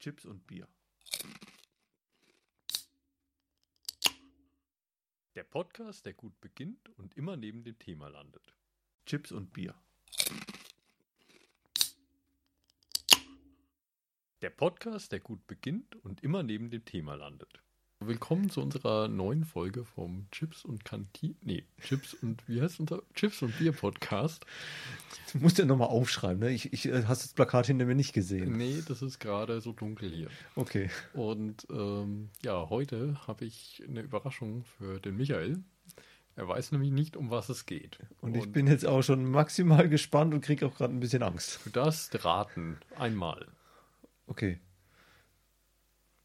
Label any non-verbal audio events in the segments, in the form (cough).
Chips und Bier. Der Podcast, der gut beginnt und immer neben dem Thema landet. Chips und Bier. Der Podcast, der gut beginnt und immer neben dem Thema landet. Willkommen zu unserer neuen Folge vom Chips und Kantin. Nee, Chips und wie heißt unser Chips und Bier Podcast? Du musst ja nochmal aufschreiben, ne? Ich, ich äh, hast das Plakat hinter mir nicht gesehen. Nee, das ist gerade so dunkel hier. Okay. Und ähm, ja, heute habe ich eine Überraschung für den Michael. Er weiß nämlich nicht, um was es geht. Und ich bin jetzt auch schon maximal gespannt und kriege auch gerade ein bisschen Angst. Du darfst raten. Einmal. Okay.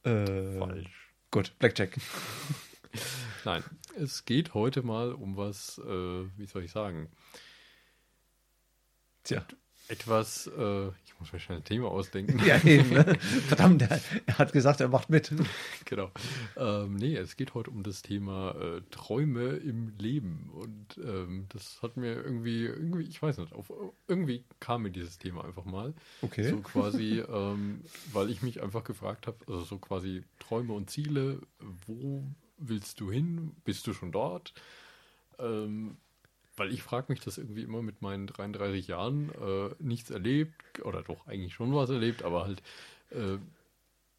Äh, Falsch. Gut, Blackjack. (laughs) Nein, es geht heute mal um was, äh, wie soll ich sagen? Tja. Etwas, äh, ich muss mir schnell ein Thema ausdenken. Ja, eben. Ne? (laughs) Verdammt, er, hat gesagt, er macht mit. genau. Ähm, nee, es geht heute um das Thema äh, Träume im Leben. Und ähm, das hat mir irgendwie, irgendwie, ich weiß nicht, auf, irgendwie kam mir dieses Thema einfach mal. Okay. So quasi, ähm, weil ich mich einfach gefragt habe, also so quasi Träume und Ziele, wo willst du hin? Bist du schon dort? Ähm, weil ich frage mich das irgendwie immer mit meinen 33 Jahren, äh, nichts erlebt, oder doch eigentlich schon was erlebt, aber halt äh,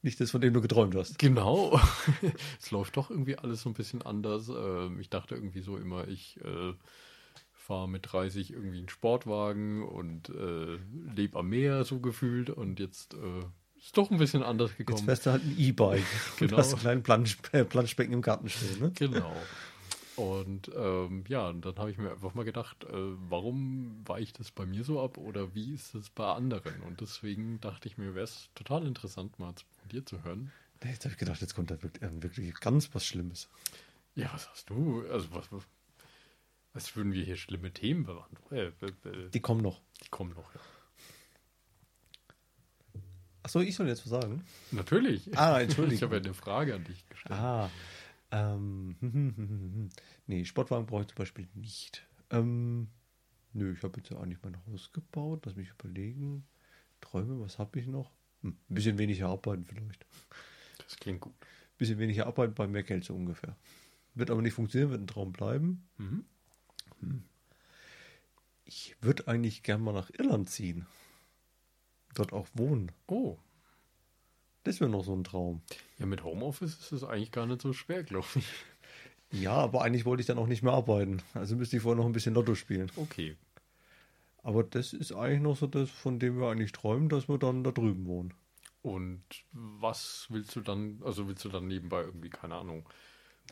Nicht das, von dem du geträumt hast. Genau. (laughs) es läuft doch irgendwie alles so ein bisschen anders. Ähm, ich dachte irgendwie so immer, ich äh, fahre mit 30 irgendwie einen Sportwagen und äh, lebe am Meer so gefühlt und jetzt äh, ist doch ein bisschen anders Jetzt gekommen. fährst du halt ein E-Bike. (laughs) Genau. Du hast einen kleinen Plansch, äh, Planschbecken im Garten stehen. Ne? Genau. Und ähm, ja, und dann habe ich mir einfach mal gedacht, äh, warum weicht das bei mir so ab oder wie ist das bei anderen? Und deswegen dachte ich mir, wäre es total interessant, mal von dir zu hören. Jetzt habe ich gedacht, jetzt kommt da wirklich, äh, wirklich ganz was Schlimmes. Ja, was hast du? Also, was, was, als würden wir hier schlimme Themen bewandt. Äh, äh, äh, Die kommen noch. die kommen noch, ja. Achso, ich soll jetzt was sagen? Natürlich. Ah, Entschuldigung. (laughs) Ich habe ja eine Frage an dich gestellt. Ah. Ähm, (laughs) nee, Sportwagen brauche ich zum Beispiel nicht. Ähm, nö, ich habe jetzt ja eigentlich mein Haus gebaut. Lass mich überlegen. Träume, was habe ich noch? Hm, ein bisschen weniger arbeiten vielleicht. Das klingt gut. Ein bisschen weniger arbeiten bei mehr Geld so ungefähr. Wird aber nicht funktionieren, wird ein Traum bleiben. Mhm. Ich würde eigentlich gern mal nach Irland ziehen. Dort auch wohnen. Oh, Das wäre noch so ein Traum. ja, mit Homeoffice ist es eigentlich gar nicht so schwer, glaube ich. Ja, aber eigentlich wollte ich dann auch nicht mehr arbeiten. Also müsste ich vorher noch ein bisschen Lotto spielen. Okay. Aber das ist eigentlich noch so das, von dem wir eigentlich träumen, dass wir dann da drüben wohnen. Und was willst du dann, also willst du dann nebenbei irgendwie, keine Ahnung,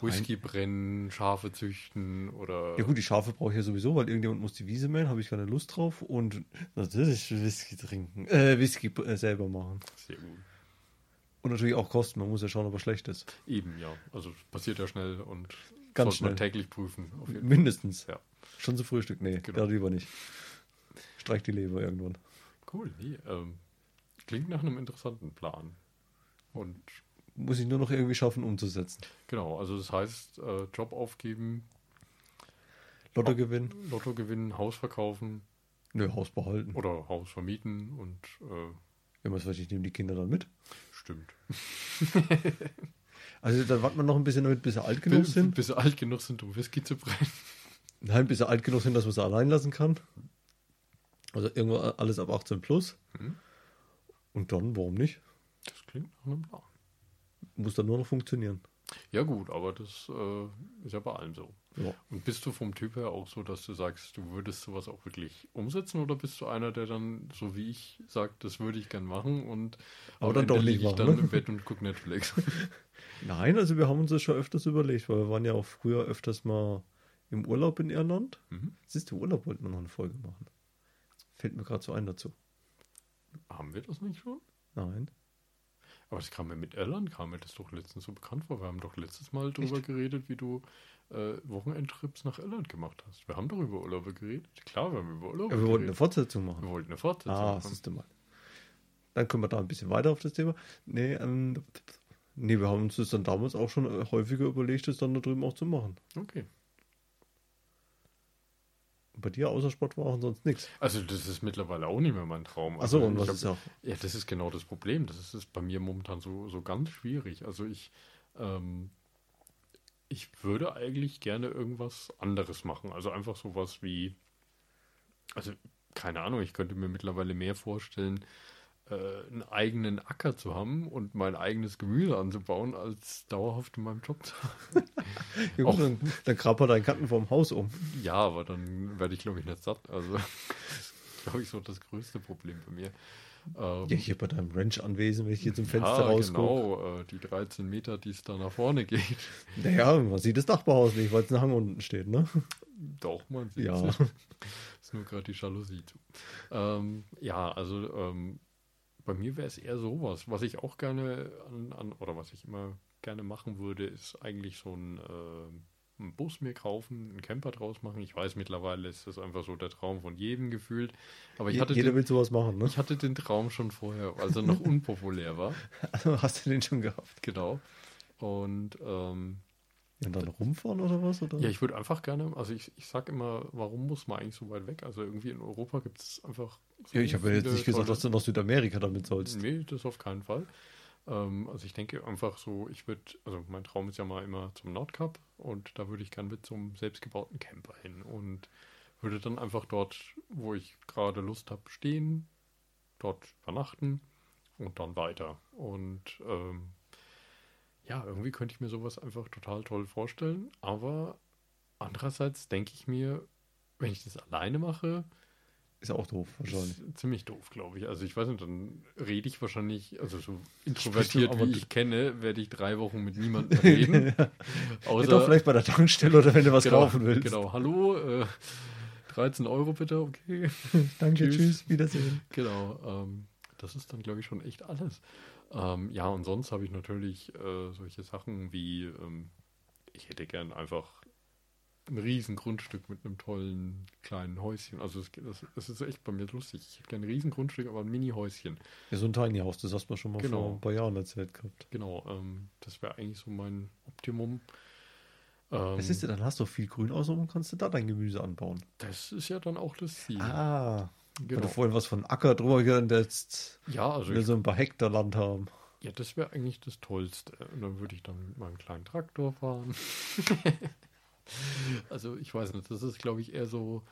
Whisky brennen, Schafe züchten oder. Ja gut, die Schafe brauche ich ja sowieso, weil irgendjemand muss die Wiese mähen, habe ich keine Lust drauf. Und natürlich Whisky trinken, äh, Whisky äh, selber machen. Sehr gut. Und natürlich auch kosten, man muss ja schauen, ob er schlecht ist. Eben, ja. Also passiert ja schnell und Ganz sollte man schnell. täglich prüfen. Mindestens. Ja. Schon zu Frühstück, nee, Genau. lieber nicht. Streich die Leber irgendwann. Cool, nee, ähm, klingt nach einem interessanten Plan. Und Muss ich nur noch irgendwie schaffen umzusetzen. genau, also das heißt, äh, Job aufgeben, Lotto gewinnen, Lotto gewinnen, Haus verkaufen nö, Haus behalten. oder Haus vermieten und äh, Ja, was weiß ich, nehme die Kinder dann mit. Stimmt. (laughs) Also da wartet man noch ein bisschen damit, bis sie alt genug Bis, sind. bis sie alt genug sind, um Whisky zu brennen. Nein, bis sie alt genug sind, dass man sie allein lassen kann. Also irgendwo alles ab 18 plus. Mhm. Und dann, warum nicht? Das klingt nach einem Plan. Muss dann nur noch funktionieren. Ja gut, aber das äh, ist ja bei allem so. Ja. Und bist du vom Typ her auch so, dass du sagst, du würdest sowas auch wirklich umsetzen oder bist du einer, der dann, so wie ich, sagt, das würde ich gern machen und Aber dann Ende doch nicht lieg ich dann ne? im Bett und guck Netflix. (laughs) Nein, also wir haben uns das schon öfters überlegt, weil wir waren ja auch früher öfters mal im Urlaub in Irland. Mhm. Siehst du, Urlaub wollten wir noch eine Folge machen. Fällt mir gerade so ein dazu. Haben wir das nicht schon? Nein. Aber das kam mir mit Irland, kam mir das doch letztens so bekannt vor. Wir haben doch letztes Mal darüber geredet, wie du äh, Wochenendtrips nach Irland gemacht hast. Wir haben doch über Urlaube geredet. Klar, wir haben über Urlaube Ja, wir wollten eine geredet. Fortsetzung wir machen. wollten eine Fortsetzung Ah, machen. du mal. Dann können wir da ein bisschen weiter auf das Thema. Nee, ähm, nee, wir haben uns das dann damals auch schon häufiger überlegt, das dann da drüben auch zu machen. Okay. Und bei dir außer Sport war auch sonst nichts. Also das ist mittlerweile auch nicht mehr mein Traum. Achso, also, und was ist auch? Ja, das ist genau das Problem. Das ist, ist bei mir momentan so, so ganz schwierig. Also ich, ähm, ich würde eigentlich gerne irgendwas anderes machen. Also einfach sowas wie, also keine Ahnung, ich könnte mir mittlerweile mehr vorstellen, äh, einen eigenen Acker zu haben und mein eigenes Gemüse anzubauen, als dauerhaft in meinem Job zu haben. (laughs) Ja, gut, dann, dann krabbert dein Garten vorm Haus um. Ja, aber dann werde ich, glaube ich, nicht satt. Also (laughs) das ist, glaube ich, so das größte Problem bei mir. Ähm, Ja, hier bei deinem Ranch-Anwesen, wenn ich hier zum Fenster ja, rausgucke. genau, äh, die 13 Meter, die es da nach vorne geht. Naja, man sieht das Dachbauhaus nicht, weil es ein Hang unten steht, ne? Doch, man sieht Ja. es. (laughs) Ist nur gerade die Jalousie zu. Ähm, ja, also ähm, bei mir wäre es eher sowas. Was ich auch gerne an, an, oder was ich immer gerne machen würde, ist eigentlich so ein, äh, einen Bus mir kaufen, einen Camper draus machen. Ich weiß, mittlerweile ist das einfach so der Traum von jedem gefühlt. Aber ich Je- hatte, Jeder den, will sowas machen, ne? ich hatte den Traum schon vorher, als er noch (laughs) unpopulär war. Also hast du den schon gehabt? Genau. Und ähm, Ja, und dann rumfahren oder was? Oder? Ja, ich würde einfach gerne, also ich, ich sage immer, warum muss man eigentlich so weit weg? Also irgendwie in Europa gibt es einfach. so Ja, ich habe ja jetzt nicht gesagt, dass du nach Südamerika damit sollst. Nee, das auf keinen Fall. Ähm, also ich denke einfach so, ich würde, also mein Traum ist ja mal immer zum Nordkap und da würde ich gern mit so einem selbstgebauten Camper hin und würde dann einfach dort, wo ich gerade Lust habe, stehen, dort übernachten und dann weiter. Und ähm, ja, irgendwie könnte ich mir sowas einfach total toll vorstellen, aber andererseits denke ich mir, wenn ich das alleine mache, Ist ja auch doof, wahrscheinlich. ist ziemlich doof, glaube ich. Also ich weiß nicht, dann rede ich wahrscheinlich, also so introvertiert wie ich kenne, werde ich drei Wochen mit niemandem (laughs) reden. ja, Außer, doch, vielleicht bei der Tankstelle oder wenn du was genau, kaufen willst. Genau, hallo, äh, 13 Euro bitte, okay. (laughs) Danke, Tschüss. tschüss, Wiedersehen. Genau, ähm, das ist dann, glaube ich, schon echt alles. Ähm, ja, und sonst habe ich natürlich äh, solche Sachen wie, ähm, ich hätte gern einfach ein riesen Grundstück mit einem tollen kleinen Häuschen. Also es, das, das ist echt bei mir lustig. Ich hätte gerne ein riesen Grundstück, aber ein Mini-Häuschen. Ja, so ein Tiny House, das hast du schon mal Genau. vor ein paar Jahren erzählt gehabt. Genau, ähm, das wäre eigentlich so mein Optimum. Ähm, ist denn, dann hast du viel Grün außenrum und kannst du da dein Gemüse anbauen. das ist ja dann auch das Ziel. Ah, genau. du vorhin was von Acker drüber gehört, jetzt Ja, also wir so ein paar Hektar Land haben. ja, das wäre eigentlich das Tollste. Und dann würde ich dann mit meinem kleinen Traktor fahren. (laughs) also ich weiß nicht, das ist, glaube ich, eher so.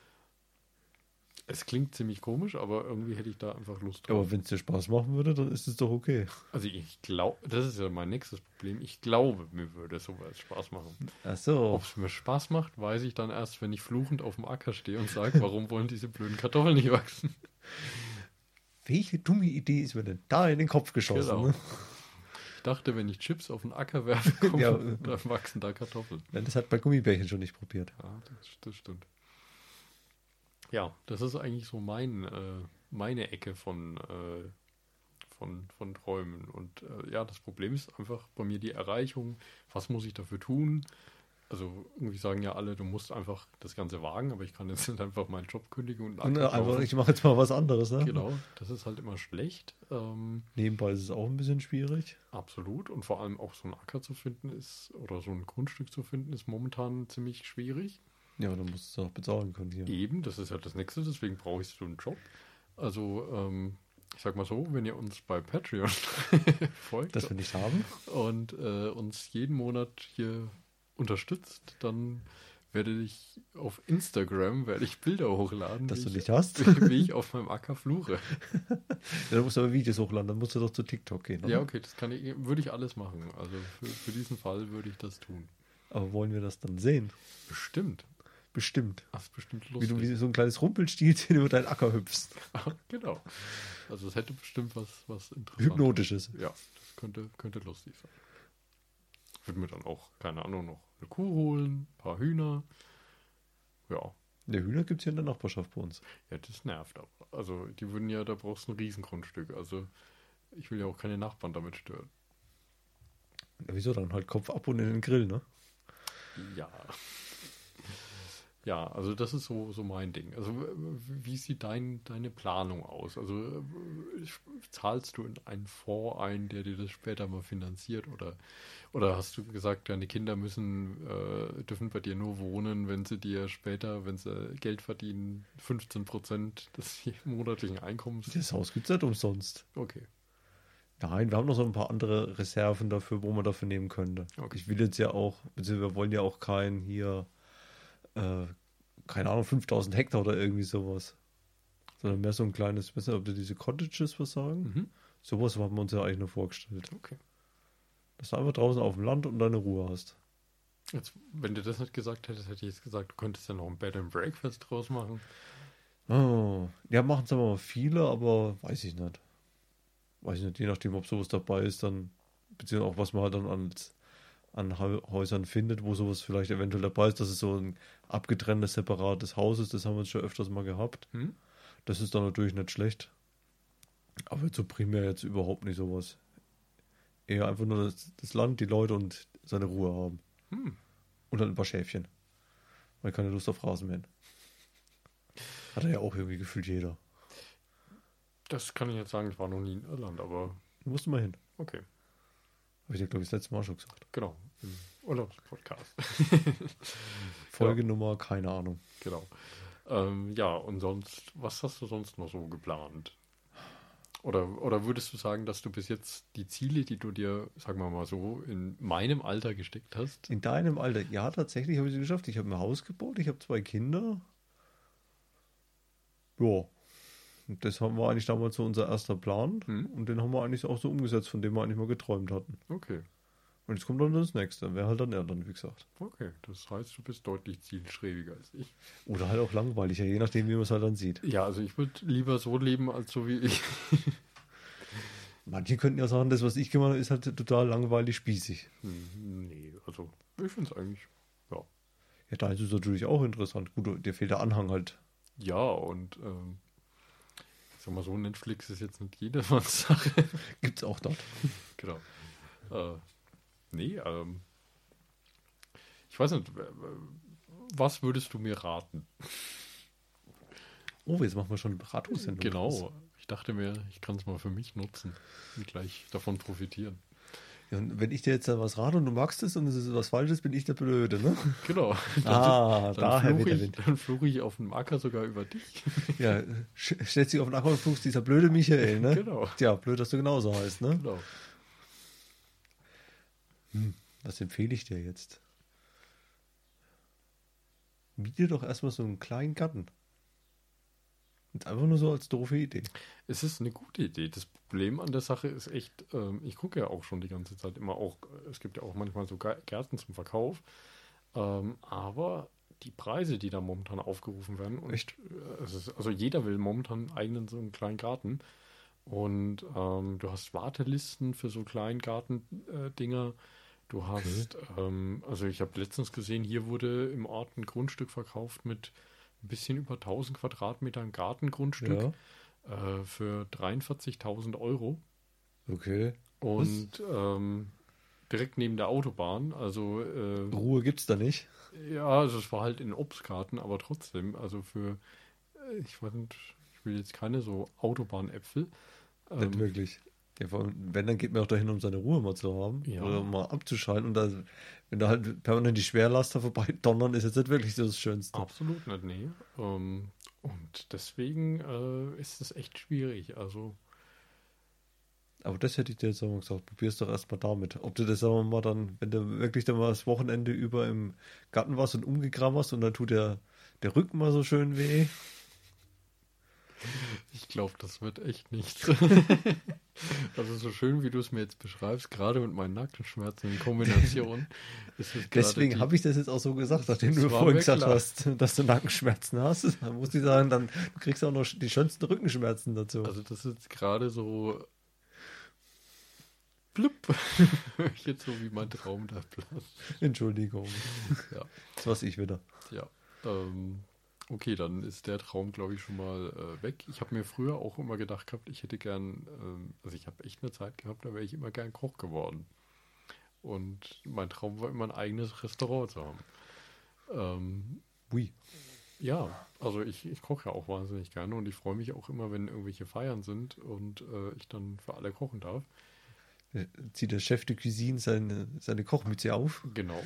Es klingt ziemlich komisch, aber irgendwie hätte ich da einfach Lust drauf. Aber wenn es dir Spaß machen würde, dann ist es doch okay. Also ich glaube, das ist ja mein nächstes Problem. Ich glaube, mir würde sowas Spaß machen. Ach so. Ob es mir Spaß macht, weiß ich dann erst, wenn ich fluchend auf dem Acker stehe und sage, warum wollen diese blöden Kartoffeln nicht wachsen? Welche dumme Idee ist mir denn da in den Kopf geschossen? Genau. Ne? Ich dachte, wenn ich Chips auf den Acker werfe, (laughs) Ja. dann wachsen da Kartoffeln. Nein, Das hat bei Gummibärchen schon nicht probiert. Ja, das, das stimmt. Ja, das ist eigentlich so mein, äh, meine Ecke von, äh, von, von Träumen. Und äh, ja, das Problem ist einfach bei mir die Erreichung. Was muss ich dafür tun? Also irgendwie sagen ja alle, du musst einfach das Ganze wagen, aber ich kann jetzt (laughs) nicht einfach meinen Job kündigen und Acker äh, einfach, ich mache jetzt mal was anderes. Ne? Genau, das ist halt immer schlecht. Ähm, Nebenbei ist es auch ein bisschen schwierig. absolut. Und vor allem auch so einen Acker zu finden ist, oder so ein Grundstück zu finden, ist momentan ziemlich schwierig. Ja, dann musst du es auch bezahlen können hier. Eben, das ist ja das Nächste, deswegen brauche ich so einen Job. Also, ähm, ich sag mal so, wenn ihr uns bei Patreon (laughs) folgt Dass wir nicht haben. und äh, uns jeden Monat hier unterstützt, dann werde ich auf Instagram werde ich Bilder hochladen, Dass wie, du ich, nicht hast. (laughs) wie ich auf meinem Acker fluche. Ja, (laughs) dann musst du aber Videos hochladen, dann musst du doch zu TikTok gehen. oder? Ja, okay, das kann ich, würde ich alles machen. Also für, für diesen Fall würde ich das tun. Aber wollen wir das dann sehen? Bestimmt. Bestimmt. Das ist bestimmt Wie lustig. du wie so ein kleines Rumpelstilzchen (laughs) über deinen Acker hüpfst. (laughs) genau. Also es hätte bestimmt was, was interessantes. Hypnotisches. Ja, das könnte, könnte lustig sein. Ich würde mir dann auch, keine Ahnung, noch eine Kuh holen, ein paar Hühner. Ja, Der Hühner gibt es hier in der Nachbarschaft bei uns. ja, das nervt aber. Also die würden ja, da brauchst du ein Riesengrundstück. Also ich will ja auch keine Nachbarn damit stören. Ja, wieso dann? Halt Kopf ab und in den Grill, ne? Ja. Ja, also das ist so, so mein Ding. Also wie sieht dein, deine Planung aus? Also zahlst du in einen Fonds ein, der dir das später mal finanziert oder, oder hast du gesagt, deine Kinder müssen, äh, dürfen bei dir nur wohnen, wenn sie dir später, wenn sie Geld verdienen, 15 Prozent des (laughs) monatlichen Einkommens? Das Haus gibt es nicht umsonst. Okay. Nein, wir haben noch so ein paar andere Reserven dafür, wo man dafür nehmen könnte. Okay. Ich will jetzt ja auch, beziehungsweise wir wollen ja auch kein hier, äh, keine Ahnung, 5000 Hektar oder irgendwie sowas. Sondern mehr so ein kleines, ich weiß nicht, ob du diese Cottages was sagen? Mhm. Sowas haben wir uns ja eigentlich nur vorgestellt. Okay. Dass du einfach draußen auf dem Land und deine Ruhe hast. Jetzt, wenn du das nicht gesagt hättest, hätte ich jetzt gesagt, du könntest ja noch ein Bed and Breakfast draus machen. Oh. Ja, machen es aber mal viele, aber weiß ich nicht. Weiß ich nicht, je nachdem, ob sowas dabei ist, dann, beziehungsweise auch was man halt dann als, an Häusern findet, wo sowas vielleicht eventuell dabei ist, dass es so ein abgetrenntes, separates Haus ist, das haben wir uns schon öfters mal gehabt. Hm? Das ist dann natürlich nicht schlecht. Aber so primär jetzt überhaupt nicht sowas. Eher einfach nur das, das Land, die Leute und seine Ruhe haben. Hm. Und dann ein paar Schäfchen. Weil keine Lust auf Rasenmähen. (laughs) Hat er ja auch irgendwie gefühlt jeder. Das kann ich jetzt sagen, ich war noch nie in Irland, aber Du musst mal hin. okay, Habe ich dir, glaube ich, das letzte Mal schon gesagt. genau. Im Urlaubspodcast. (laughs) Folge Nummer, keine Ahnung. genau. Ähm, ja, und sonst, was hast du sonst noch so geplant? Oder, oder würdest du sagen, dass du bis jetzt die Ziele, die du dir, sagen wir mal so, in meinem Alter gesteckt hast? In deinem Alter, ja, tatsächlich habe ich es geschafft. Ich habe ein Haus gebaut, ich habe zwei Kinder. Ja. Das haben wir eigentlich damals so unser erster Plan. Hm. Und den haben wir eigentlich auch so umgesetzt, von dem wir eigentlich mal geträumt hatten. Okay, Und jetzt kommt dann das nächste. Wäre halt dann Irland, wie gesagt. okay. Das heißt, du bist deutlich zielstrebiger als ich. Oder halt auch langweilig, ja, je nachdem, wie man es halt dann sieht. Ja, also ich würde lieber so leben, als so wie ich. (laughs) Manche könnten ja sagen, das, was ich gemacht habe, ist halt total langweilig spießig. Hm, nee, also ich finde es eigentlich, ja. Ja, da ist es natürlich auch interessant. Gut, dir fehlt der Anhang halt. Ja, und ähm, sag mal so, Netflix ist jetzt nicht jedermanns (laughs) Sache. Gibt es auch dort. (laughs) genau. Äh, nee, ähm, ich weiß nicht, was würdest du mir raten? Oh, jetzt machen wir schon Beratungssendung. Genau. Ich dachte mir, ich kann es mal für mich nutzen und gleich davon profitieren. Ja, und wenn ich dir jetzt da was rate und du magst es und es ist was Falsches, bin ich der Blöde, ne? Genau. Ah, (laughs) dann, daher fluche ich, dann fluche ich auf dem Acker sogar über dich. Ja, stellt sich auf den Acker und fluchst dieser blöde Michael, ne? Genau. Tja, blöd, dass du genauso heißt, ne? Genau. Was empfehle ich dir jetzt? Miete doch erstmal so einen kleinen Garten. Und einfach nur so als doofe Idee. Es ist eine gute Idee. Das Problem an der Sache ist echt, ähm, ich gucke ja auch schon die ganze Zeit immer auch, es gibt ja auch manchmal so Gärten zum Verkauf, ähm, aber die Preise, die da momentan aufgerufen werden, und Echt? äh, ist, also jeder will momentan einen eigenen so einen kleinen Garten und ähm, du hast Wartelisten für so kleinen Gartendinger. Du hast, ähm, also ich habe letztens gesehen, hier wurde im Ort ein Grundstück verkauft mit ein bisschen über 1000 Quadratmetern Gartengrundstück Ja, äh, für 43.000 Euro okay. und ähm, direkt neben der Autobahn. Also äh, Ruhe gibt's da nicht. ja, also es war halt in Obstgarten, aber trotzdem, also für, äh, ich weiß nicht, ich will jetzt keine so Autobahnäpfel. Nicht Ähm, wirklich. Ja, wenn, dann geht man auch dahin, um seine Ruhe mal zu haben. Ja. Oder mal abzuschalten. Und da, wenn da halt permanent die Schwerlaster vorbei donnern, ist jetzt nicht wirklich so das Schönste. absolut nicht, nee. Ähm, und deswegen äh, ist es echt schwierig. Also Aber das hätte ich dir jetzt auch mal gesagt. Probier's doch erstmal damit. Ob du das sagen wir mal dann, wenn du wirklich dann mal das Wochenende über im Garten warst und umgekrammerst und dann tut der, der Rücken mal so schön weh. Ich glaube, das wird echt nichts. (laughs) also so schön, wie du es mir jetzt beschreibst, gerade mit meinen Nackenschmerzen in Kombination. (laughs) ist es gerade Deswegen habe ich das jetzt auch so gesagt, nachdem du vorhin gesagt klar. hast, dass du Nackenschmerzen hast. Dann muss ich sagen, dann du kriegst du auch noch die schönsten Rückenschmerzen dazu. Also das ist gerade so blub. (laughs) jetzt so wie mein Traum da platzt. Entschuldigung. Ja. Das war's ich wieder. Ja. Ähm, okay, dann ist der Traum, glaube ich, schon mal äh, weg. Ich habe mir früher auch immer gedacht gehabt, ich hätte gern, ähm, also ich habe echt eine Zeit gehabt, da wäre ich immer gern Koch geworden. Und mein Traum war immer ein eigenes Restaurant zu haben. Ähm, Ui. Ja, also ich, ich koche ja auch wahnsinnig gerne und ich freue mich auch immer, wenn irgendwelche Feiern sind und äh, ich dann für alle kochen darf. Äh, Zieht der Chef de Cuisine seine, seine Kochmütze auf, Genau.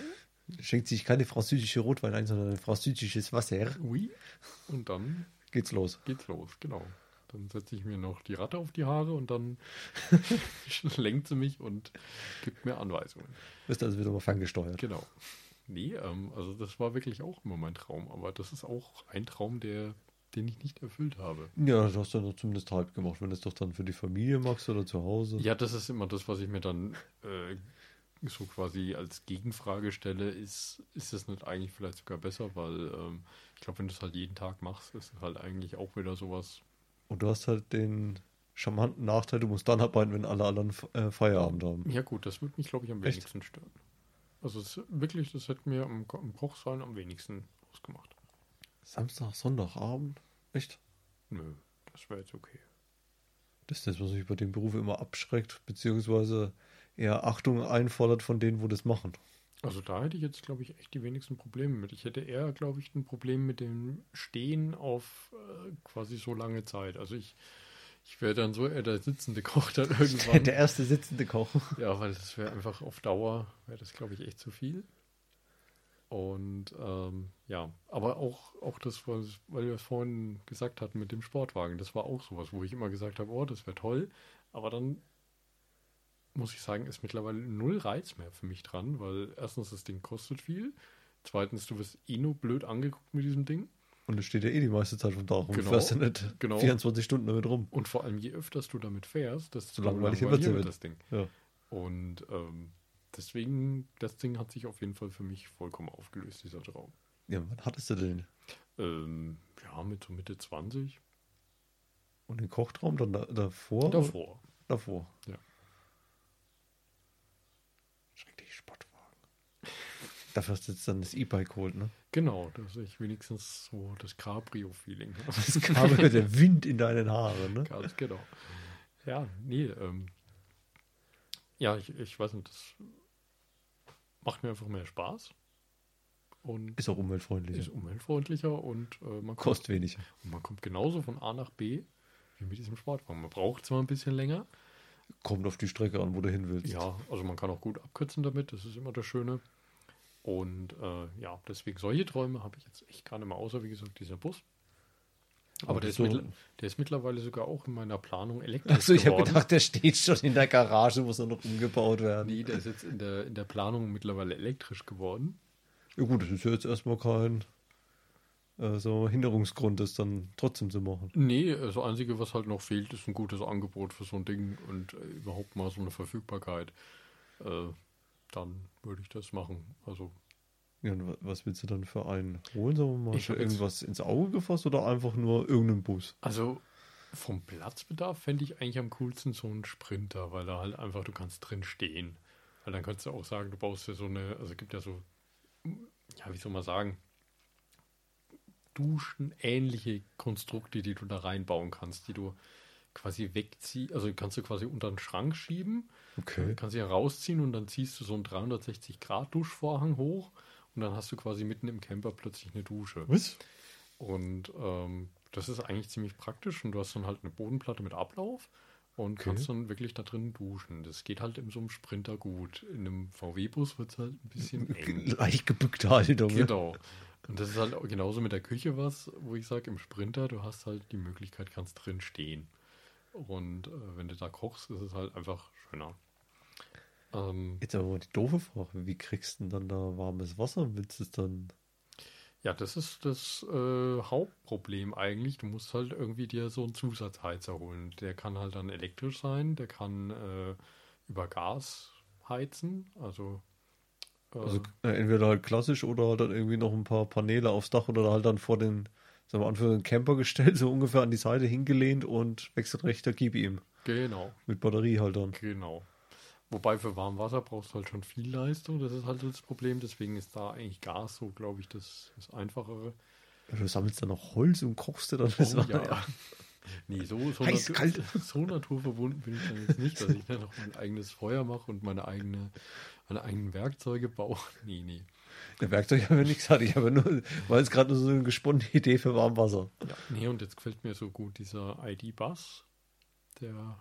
Schenkt sich keine französische Rotwein ein, sondern ein französisches Wasser. Oui. Und dann Geht's los. geht's los, genau. Dann setze ich mir noch die Ratte auf die Haare und dann (laughs) lenkt sie mich und gibt mir Anweisungen. Bist also wieder mal ferngesteuert. Genau. Nee, ähm, also das war wirklich auch immer mein Traum, aber das ist auch ein Traum, der, den ich nicht erfüllt habe. Ja, du hast dann doch zumindest halb gemacht, wenn du es doch dann für die Familie machst oder zu Hause. Ja, das ist immer das, was ich mir dann äh, so quasi als Gegenfrage stelle, ist, ist das nicht eigentlich vielleicht sogar besser, weil ähm, ich glaube, wenn du es halt jeden Tag machst, ist es halt eigentlich auch wieder sowas. Und du hast halt den charmanten Nachteil, du musst dann arbeiten, wenn alle anderen äh, Feierabend haben. Ja gut, das würde mich, glaube ich, am Echt? wenigsten stören. Also es, wirklich, das hätte mir am, im Kochsaal am wenigsten ausgemacht. Samstag, Sonntagabend? Echt? Nö, das wäre jetzt okay. Das ist das, was mich bei dem Beruf immer abschreckt, beziehungsweise eher Achtung einfordert von denen, wo das machen. Also da hätte ich jetzt, glaube ich, echt die wenigsten Probleme mit. Ich hätte eher, glaube ich, ein Problem mit dem Stehen auf äh, quasi so lange Zeit. Also ich, ich wäre dann so eher der sitzende Koch dann (laughs) irgendwann. Der erste sitzende Koch. (laughs) ja, weil das wäre einfach auf Dauer, wäre das, glaube ich, echt zu viel. Und ähm, ja, aber auch, auch das, was, weil wir es vorhin gesagt hatten mit dem Sportwagen, das war auch sowas, wo ich immer gesagt habe, oh, das wäre toll. Aber dann muss ich sagen, ist mittlerweile null Reiz mehr für mich dran, weil erstens das Ding kostet viel. Zweitens, du wirst eh nur blöd angeguckt mit diesem Ding. Und es steht ja eh die meiste Zeit vom Tag rum. Genau, fährst ja nicht genau. 24 Stunden damit rum. Und vor allem, je öfters du damit fährst, desto So ja wird das Ding. Ja. Und ähm, deswegen, das Ding hat sich auf jeden Fall für mich vollkommen aufgelöst, dieser Traum. ja, wann hattest du den? Ähm, ja, mit so Mitte 20. Und den Kochtraum dann da, davor? Davor. Davor. Ja. Sportwagen. Dafür hast du jetzt dann das E-Bike geholt, ne? Genau, dass ich wenigstens so das Cabrio-Feeling habe. Das mit der Wind in deinen Haaren, ne? Ganz genau. Ja, nee, ähm, ja, ich, ich weiß nicht, das macht mir einfach mehr Spaß und Ist auch umweltfreundlich. ist umweltfreundlicher und äh, man, kommt, Kostet weniger. und man kommt genauso von A nach B wie mit diesem Sportwagen. Man braucht zwar ein bisschen länger, Kommt auf die Strecke an, wo du hin willst. ja, also man kann auch gut abkürzen damit, das ist immer das Schöne. Und äh, ja, deswegen solche Träume habe ich jetzt echt gar nicht mehr, außer wie gesagt dieser Bus. Aber, Aber der, ist so- mittler- der ist mittlerweile sogar auch in meiner Planung elektrisch Achso, ich habe gedacht, der steht schon in der Garage, muss er noch umgebaut werden. Nee, der ist jetzt in der, in der Planung mittlerweile elektrisch geworden. Ja gut, das ist ja jetzt erstmal kein äh, so Hinderungsgrund, das dann trotzdem zu machen. Nee, das Einzige, was halt noch fehlt, ist ein gutes Angebot für so ein Ding und äh, überhaupt mal so eine Verfügbarkeit. Äh, dann würde ich das machen. Also, Ja, was willst du dann für einen holen? Sagen wir mal, Ich irgendwas ins Auge gefasst oder einfach nur irgendeinen Bus? also vom Platzbedarf fände ich eigentlich am coolsten so einen Sprinter, weil da halt einfach, du kannst drin stehen. Weil dann kannst du auch sagen, du baust dir so eine, also es gibt ja so, ja, wie soll man sagen, Duschen-ähnliche Konstrukte, die du da reinbauen kannst, die du quasi wegziehst, also kannst du quasi unter den Schrank schieben Okay. Kannst du ja rausziehen und dann ziehst du so einen 360-Grad-Duschvorhang hoch und dann hast du quasi mitten im Camper plötzlich eine Dusche. Was? Und ähm, das ist eigentlich ziemlich praktisch und du hast dann halt eine Bodenplatte mit Ablauf und Okay. kannst dann wirklich da drin duschen. Das geht halt in so einem Sprinter gut. In einem VW-Bus wird es halt ein bisschen eng. (laughs) Leicht gebückte Haltung. Genau. Und das ist halt genauso mit der Küche was, wo ich sage, im Sprinter, du hast halt die Möglichkeit, kannst drin stehen. Und äh, wenn du da kochst, ist es halt einfach schöner. Ähm, Jetzt aber mal die doofe Frage. Wie kriegst du denn dann da warmes Wasser? Willst du es dann. Ja, das ist das äh, Hauptproblem eigentlich. Du musst halt irgendwie dir so einen Zusatzheizer holen. Der kann halt dann elektrisch sein, der kann äh, über Gas heizen. Also, äh, Also äh, entweder halt klassisch oder halt dann irgendwie noch ein paar Paneele aufs Dach oder halt dann vor den, sagen wir Anführungszeichen, Camper (laughs) gestellt, so ungefähr an die Seite hingelehnt und wechselrechter gib ihm. genau, Mit Batterie halt dann. genau. Wobei für warm Wasser brauchst du halt schon viel Leistung. Das ist halt das Problem. Deswegen ist da eigentlich Gas so, glaube ich, das, das Einfachere. Du sammelst dann noch Holz und kochst dir dann das Oh, Wasser. ja. Nee, so, so, Heiß, natu- kalt. (laughs) so naturverbunden bin ich dann jetzt nicht, dass ich dann noch mein eigenes Feuer mache und meine, eigene, meine eigenen Werkzeuge baue. (laughs) Nee, nee. Der Werkzeug habe ich nichts gesagt. Ich habe nur, weil es gerade nur so eine gesponnene Idee für Warmwasser. Ja, nee, und jetzt gefällt mir so gut dieser ID-Bus, der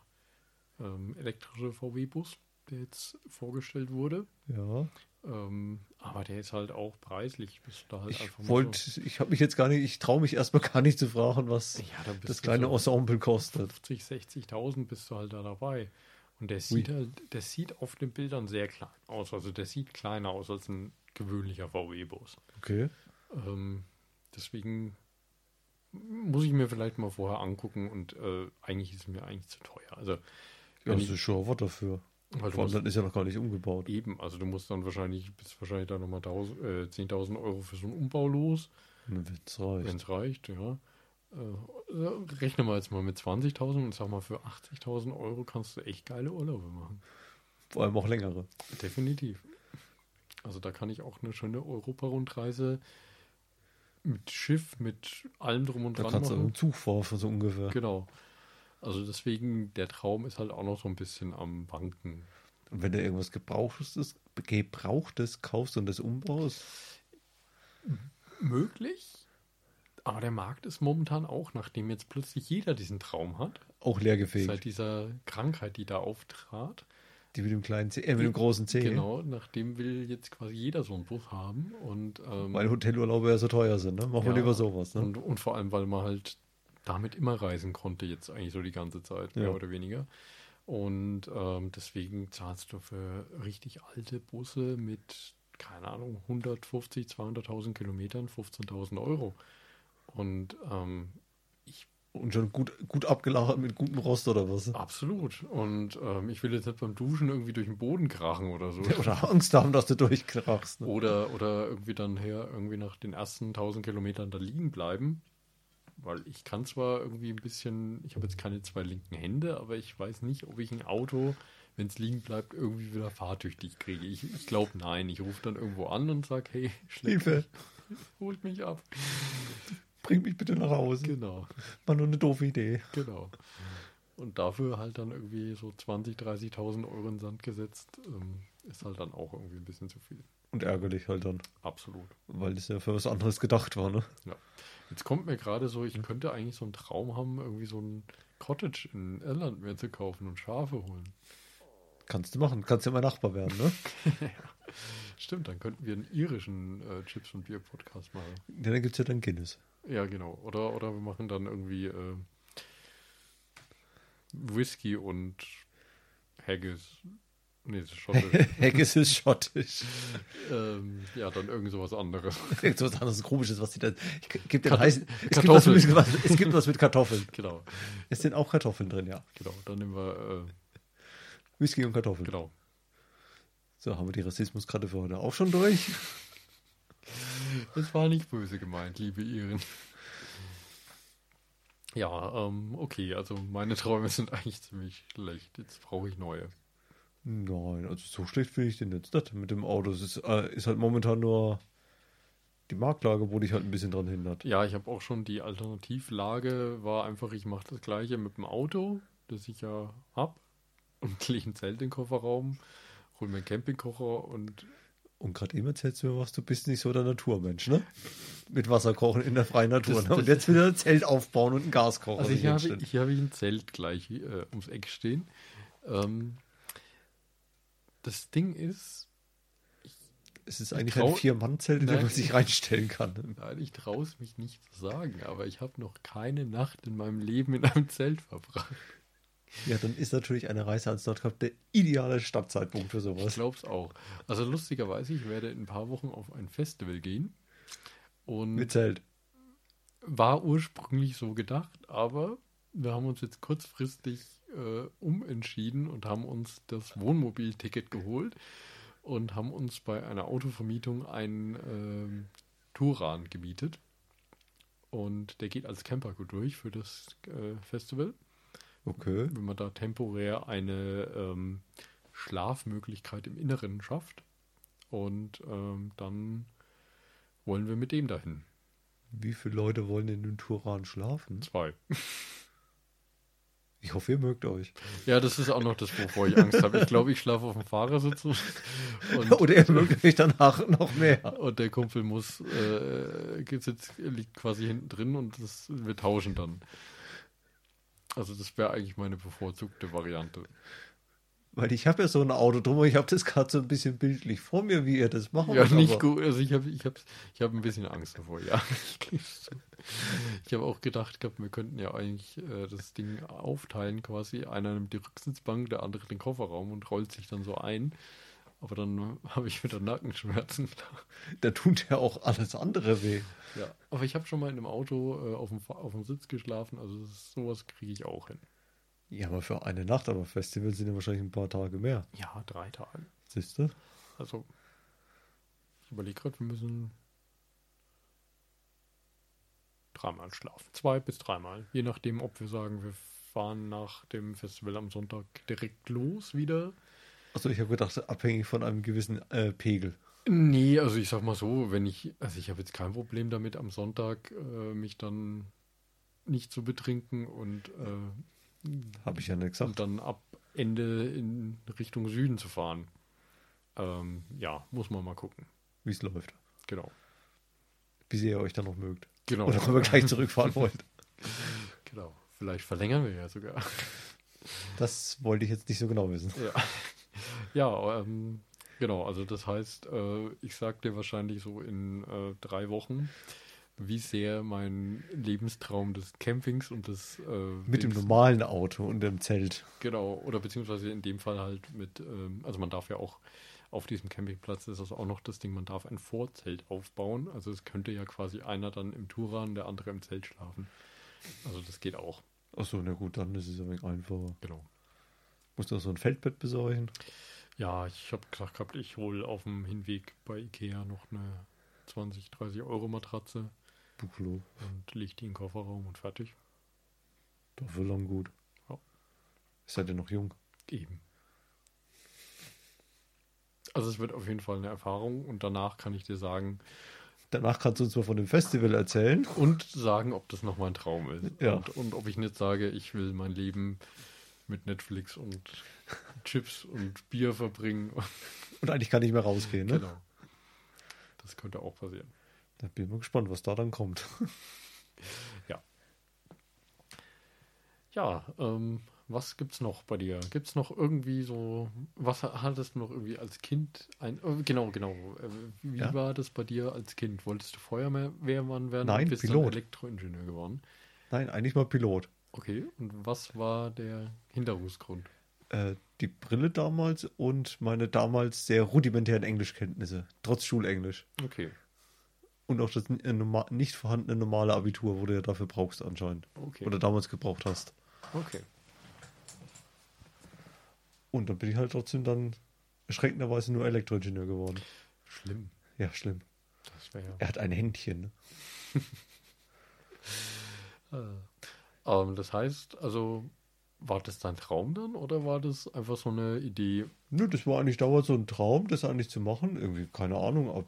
ähm, elektrische VW-Bus, der jetzt vorgestellt wurde. Ja. Ähm, aber der ist halt auch preislich. Du halt Ich wollte, ich habe mich jetzt gar nicht, ich traue mich erstmal gar nicht zu fragen, was so, ja, das du kleine so Ensemble kostet. 50, 60.000 bist du halt da dabei. Und der sieht halt, der sieht auf den Bildern sehr klein aus. Also der sieht kleiner aus als ein gewöhnlicher VW-Bus. Okay. Ähm, deswegen muss ich mir vielleicht mal vorher angucken und äh, eigentlich ist es mir eigentlich zu teuer. Also Ja, ich, ist schon was dafür. Weil du Vor allem, dann ist ja noch gar nicht umgebaut. eben, also du musst dann wahrscheinlich, bist wahrscheinlich da nochmal 1000, äh, 10.000 Euro für so einen Umbau los. Wenn es reicht. Wenn es reicht, ja. Äh, rechne mal jetzt mal mit 20.000 und sag mal, für 80.000 Euro kannst du echt geile Urlaube machen. Vor allem auch längere. Definitiv. Also da kann ich auch eine schöne Europa-Rundreise mit Schiff, mit allem drum und Da dran kannst du machen. einen Zug fahren, so ungefähr. Genau. Also deswegen, der Traum ist halt auch noch so ein bisschen am Wanken. Und wenn du irgendwas Gebrauchtes, Gebrauchtes kaufst und das umbaust, Möglich. Aber der Markt ist momentan auch, nachdem jetzt plötzlich jeder diesen Traum hat, auch leergefegt. seit dieser Krankheit, die da auftrat, Die mit dem kleinen C, äh, mit dem großen C. Genau, nachdem will jetzt quasi jeder so einen Bus haben und, ähm, Weil Hotelurlaube ja so teuer sind, ne? Machen wir Ja, lieber sowas, ne? und, und vor allem, weil man halt damit immer reisen konnte, jetzt eigentlich so die ganze Zeit, mehr Ja. oder weniger. Und ähm, deswegen zahlst du für richtig alte Busse mit, keine Ahnung, 150, 200.000 Kilometern 15.000 Euro. Und ähm, Und schon gut, gut abgelagert mit gutem Rost oder was? absolut. Und ähm, ich will jetzt nicht beim Duschen irgendwie durch den Boden krachen oder so. Oder Angst haben, dass du durchkrachst. Ne? Oder, oder irgendwie dann her, irgendwie nach den ersten 1000 Kilometern da liegen bleiben. Weil ich kann zwar irgendwie ein bisschen, ich habe jetzt keine zwei linken Hände, aber ich weiß nicht, ob ich ein Auto, wenn es liegen bleibt, irgendwie wieder fahrtüchtig kriege. Ich, ich glaube nein. Ich rufe dann irgendwo an und sage, hey, Hilfe. (laughs) holt mich ab. Bring mich bitte nach Hause. Genau, War nur eine doofe Idee. genau. Und dafür halt dann irgendwie so 20.000, 30.000 Euro in den Sand gesetzt, ähm, ist halt dann auch irgendwie ein bisschen zu viel. Und ärgerlich halt dann. Absolut. Weil das ja für was anderes gedacht war, ne? Jetzt kommt mir gerade so, ich könnte eigentlich so einen Traum haben, irgendwie so ein Cottage in Irland mir zu kaufen und Schafe holen. Kannst du machen. Kannst ja mein Nachbar werden, ne? (laughs) Stimmt, dann könnten wir einen irischen äh, Chips- und Bier-Podcast machen. Ja, dann gibt es ja dann Guinness. Ja, genau. Oder, oder wir machen dann irgendwie äh, Whisky und Haggis. Nee, das ist schottisch. (laughs) Haggis ist schottisch. ähm, ja, dann irgend sowas anderes. (laughs) Irgend so was anderes Komisches, was die da. Ich dir Kat- heißen. Es gibt, was Kartoffeln. mit, was, es gibt was mit Kartoffeln. (laughs) genau, Es sind auch Kartoffeln drin, ja. genau. Dann nehmen wir, Whisky und Kartoffeln. äh, genau. So, haben wir die Rassismuskarte für heute auch schon durch. Das war nicht böse gemeint, liebe Iren. Ja, ähm, okay, also meine Träume sind eigentlich ziemlich schlecht. Jetzt brauche ich neue. Nein, also so schlecht finde ich den jetzt nicht mit dem Auto. Es ist, äh, ist halt momentan nur die Marktlage, wo dich halt ein bisschen dran hindert. Ja, ich habe auch schon die Alternativlage, war einfach, ich mache das gleiche mit dem Auto, das ich ja habe, und (laughs) lege ein Zelt in den Kofferraum, hole mir einen Campingkocher und Und gerade eben erzählst du mir was, du bist nicht so der Naturmensch, ne? Mit Wasser kochen in der freien Natur. Das- ne? Und jetzt wieder ein Zelt aufbauen und einen Gaskocher. Also ich sich habe, ich habe ein Zelt gleich äh, ums Eck stehen. Ähm, das Ding ist, es ist eigentlich trau- ein Vier-Mann-Zelt, in dem Nein. man sich reinstellen kann. nein, ich traue es mich nicht zu sagen, aber ich habe noch keine Nacht in meinem Leben in einem Zelt verbracht. Ja, dann ist natürlich eine Reise ans Nordkap der ideale Startzeitpunkt für Ich sowas. glaube es auch. Also lustigerweise, ich werde in ein paar Wochen auf ein Festival gehen. Und Mit Zelt. war ursprünglich so gedacht, aber wir haben uns jetzt kurzfristig äh, umentschieden und haben uns das Wohnmobilticket geholt und haben uns bei einer Autovermietung einen ähm, Touran gemietet. Und der geht als Camper gut durch für das äh, Festival. Okay. Wenn man da temporär eine ähm, Schlafmöglichkeit im Inneren schafft. Und ähm, dann wollen wir mit dem dahin. Wie viele Leute wollen in dem Turan schlafen? Zwei. (laughs) Ich hoffe, ihr mögt euch. Ja, das ist auch noch das, wovor ich Angst habe. Ich glaube, ich schlafe auf dem Fahrersitz und, (laughs) Oder ihr mögt euch danach noch mehr. und der Kumpel muss, äh, sitzt, liegt quasi hinten drin und das, wir tauschen dann. Also das wäre eigentlich meine bevorzugte Variante. Weil ich habe ja so ein Auto drum und ich habe das gerade so ein bisschen bildlich vor mir, wie ihr das machen Ja, nicht aber- gut. Also ich habe ich hab, ich hab ein bisschen Angst davor, ja. (laughs) Ich habe auch gedacht gehabt, wir könnten ja eigentlich äh, das Ding aufteilen quasi. Einer nimmt die Rücksitzbank, der andere den Kofferraum und rollt sich dann so ein. Aber dann (laughs) habe ich wieder Nackenschmerzen. (laughs) Da tut ja auch alles andere weh. Ja, aber ich habe schon mal in einem Auto äh, auf, dem, auf dem Sitz geschlafen. Also ist, sowas kriege ich auch hin. Ja, aber für eine Nacht, aber Festivals sind ja wahrscheinlich ein paar Tage mehr. Ja, drei Tage. Siehst du? Also ich überlege gerade, wir müssen dreimal schlafen. Zwei bis dreimal. Je nachdem, ob wir sagen, wir fahren nach dem Festival am Sonntag direkt los wieder. Also ich habe gedacht, abhängig von einem gewissen äh, Pegel. Nee, also ich sag mal so, wenn ich, also ich habe jetzt kein Problem damit, am Sonntag äh, mich dann nicht zu betrinken und, äh, Habe ich ja nicht und gesagt. dann ab Ende in Richtung Süden zu fahren. Ähm, ja, muss man mal gucken. Wie es läuft. Genau. Wie sehr ihr euch dann noch mögt. Genau. Oder ihr gleich zurückfahren wollt. (laughs) Genau. Vielleicht verlängern wir ja sogar. Das wollte ich jetzt nicht so genau wissen. Ja, ja ähm, genau. Also das heißt, äh, ich sag dir wahrscheinlich so in äh, drei Wochen, wie sehr mein Lebenstraum des Campings und des äh, Mit dem normalen Auto und dem Zelt. Genau, oder beziehungsweise in dem Fall halt mit, ähm, also man darf ja auch auf diesem Campingplatz ist das auch noch das Ding, man darf ein Vorzelt aufbauen. Also es könnte ja quasi einer dann im Touran, der andere im Zelt schlafen. Also das geht auch. Achso, na gut, dann ist es ein wenig einfacher. Genau. Musst du so ein Feldbett besorgen? Ja, ich habe gesagt gehabt, ich hole auf dem Hinweg bei Ikea noch eine 20, 30 Euro Matratze Buchlo. und leg die in den Kofferraum und fertig. Dafür lang gut. Ja. Seid ihr noch jung? Eben. Also es wird auf jeden Fall eine Erfahrung und danach kann ich dir sagen Danach kannst du uns mal von dem Festival erzählen. und sagen, ob das noch mein Traum ist. Ja. Und, und ob ich nicht sage, ich will mein Leben mit Netflix und Chips und Bier verbringen. Und eigentlich kann ich mehr rausgehen, ne? Genau. Das könnte auch passieren. Da bin ich mal gespannt, was da dann kommt. Ja, ähm, was gibt's noch bei dir? Gibt's noch irgendwie so, was hattest du noch irgendwie als Kind ein, äh, genau, genau, äh, wie Ja. war das bei dir als Kind? Wolltest du Feuerwehrmann werden? Nein, bist Pilot. dann Elektroingenieur geworden. Nein, eigentlich mal Pilot. Okay, und was war der Hinderungsgrund? Äh, die Brille damals und meine damals sehr rudimentären Englischkenntnisse, trotz Schulenglisch. Okay, Und auch das nicht vorhandene normale Abitur, wo du ja dafür brauchst anscheinend. okay, Oder damals gebraucht hast. okay. Und dann bin ich halt trotzdem dann erschreckenderweise nur Elektroingenieur geworden. Schlimm. Ja, schlimm. Ja. Er hat ein Händchen. Ne? (laughs) Ähm, das heißt, also, war das dein Traum dann oder war das einfach so eine Idee? Nö, das war eigentlich damals so ein Traum, das eigentlich zu machen. Irgendwie, keine Ahnung, ab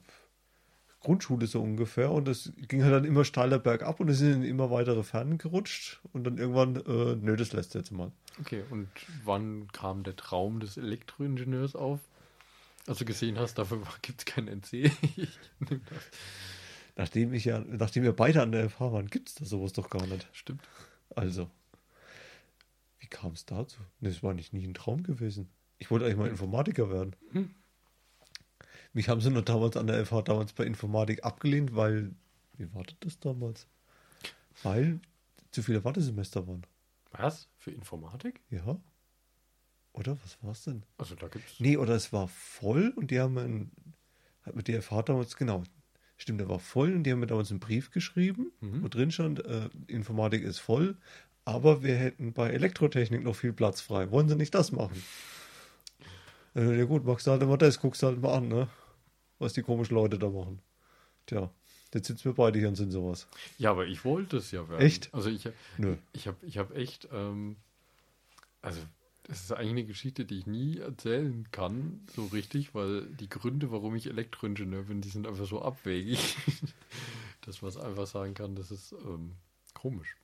Grundschule so ungefähr. Und das ging halt dann immer steiler bergab und es sind in immer weitere Fernen gerutscht. Und dann irgendwann, äh, nö, das lässt jetzt mal. Okay, und wann kam der Traum des Elektroingenieurs auf? Als du gesehen hast, dafür (laughs) gibt es kein NC. Ich nehm das. (laughs) Nachdem ich ja, nachdem wir beide an der FH waren, gibt es da sowas doch gar nicht. Stimmt. Also, wie kam es dazu? Nee, Das war nicht nie ein Traum gewesen. Ich wollte eigentlich mal Informatiker werden. Hm. Mich haben sie nur damals an der FH damals bei Informatik abgelehnt, weil, wie war das damals? Weil zu viele Wartesemester waren. Was? Für Informatik? Ja? Oder was war es denn? Also da gibt's. Nee, oder es war voll und die haben einen, hat mit der FH damals, genau, stimmt, der war voll und die haben mir damals einen Brief geschrieben, Mhm. wo drin stand, äh, Informatik ist voll, aber wir hätten bei Elektrotechnik noch viel Platz frei. Wollen Sie nicht das machen? Äh, ja gut, machst du halt immer das, guckst halt mal an, ne? Was die komischen Leute da machen. Tja, jetzt sitzen wir beide hier und sind sowas. Ja, aber ich wollte es ja werden. Echt? Also ich, Nö. ich habe ich hab echt, ähm, also das ist eigentlich eine Geschichte, die ich nie erzählen kann, so richtig, weil die Gründe, warum ich Elektroingenieur bin, die sind einfach so abwegig, (laughs) dass man es einfach sagen kann, das ist ähm, komisch.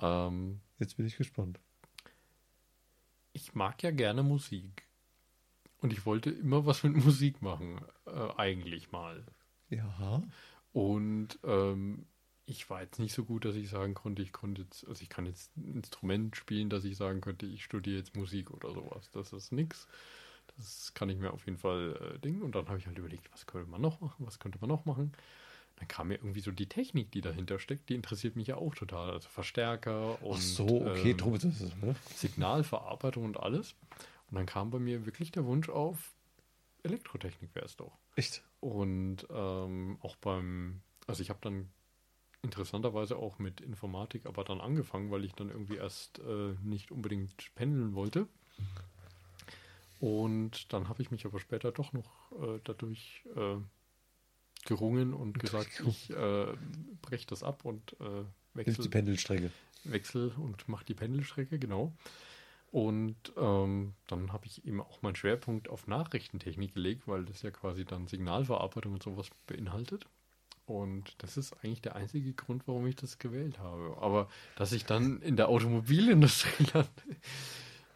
Ähm, Jetzt bin ich gespannt. ich mag ja gerne Musik. Und ich wollte immer was mit Musik machen, äh, eigentlich mal. Ja. Und ähm, ich war jetzt nicht so gut, dass ich sagen konnte, ich konnte jetzt, also ich kann jetzt ein Instrument spielen, dass ich sagen könnte, ich studiere jetzt Musik oder sowas. Das ist nix. Das kann ich mir auf jeden Fall äh, Ding. Und dann habe ich halt überlegt, was könnte man noch machen, was könnte man noch machen. Dann kam mir irgendwie so die Technik, die dahinter steckt, die interessiert mich ja auch total. Also Verstärker und so, okay, ähm, drum ne? Signalverarbeitung und alles. Und dann kam bei mir wirklich der Wunsch auf, Elektrotechnik wäre es doch. Echt? Und ähm, auch beim, also ich habe dann interessanterweise auch mit Informatik aber dann angefangen, weil ich dann irgendwie erst äh, nicht unbedingt pendeln wollte. Und dann habe ich mich aber später doch noch äh, dadurch äh, gerungen und gesagt, ich äh, breche das ab und äh, wechsle die Pendelstrecke. Wechsel und mache die Pendelstrecke, genau. Und ähm, dann habe ich eben auch meinen Schwerpunkt auf Nachrichtentechnik gelegt, weil das ja quasi dann Signalverarbeitung und sowas beinhaltet. Und das ist eigentlich der einzige Grund, warum ich das gewählt habe. Aber dass ich dann in der Automobilindustrie (laughs) lande,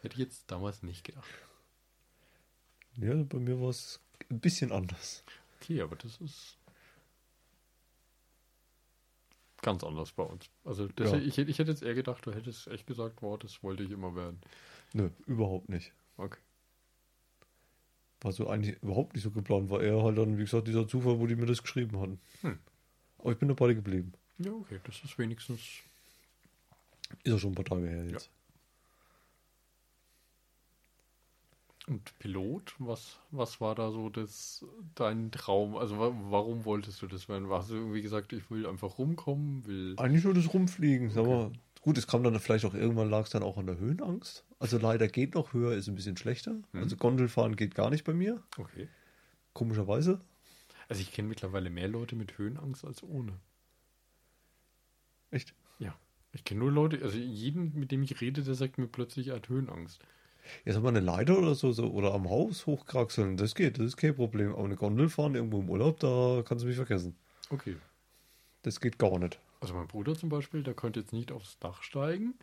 hätte ich jetzt damals nicht gedacht. Ja, bei mir war es ein bisschen anders. Okay, aber das ist ganz anders bei uns. Also das, Ja. ich, ich hätte jetzt eher gedacht, du hättest echt gesagt, boah, das wollte ich immer werden. Nö, überhaupt nicht. Okay. War so eigentlich überhaupt nicht so geplant. War eher halt dann, wie gesagt, dieser Zufall, wo die mir das geschrieben hatten. Hm. Aber ich bin dabei geblieben. Ja, okay, das ist wenigstens Ist ja schon ein paar Tage her jetzt. Und Pilot, was, was war da so das, dein Traum? Also wa warum wolltest du das werden? Hast du irgendwie gesagt, ich will einfach rumkommen, will. Eigentlich nur das Rumfliegen. Okay. mal, gut, es kam dann vielleicht auch irgendwann lag es dann auch an der Höhenangst. Also leider geht noch höher, ist ein bisschen schlechter. Hm. Also Gondelfahren geht gar nicht bei mir. Okay. Komischerweise. Also ich kenne mittlerweile mehr Leute mit Höhenangst als ohne. Echt? Ich kenne nur Leute, also jeden, mit dem ich rede, der sagt mir plötzlich, er hat Höhenangst. Jetzt haben wir eine Leiter oder so, so oder am Haus hochkraxeln, das geht, das ist kein Problem. Aber eine Gondel fahren irgendwo im Urlaub, da kannst du mich vergessen. Okay. Das geht gar nicht. Also mein Bruder zum Beispiel, der könnte jetzt nicht aufs Dach steigen,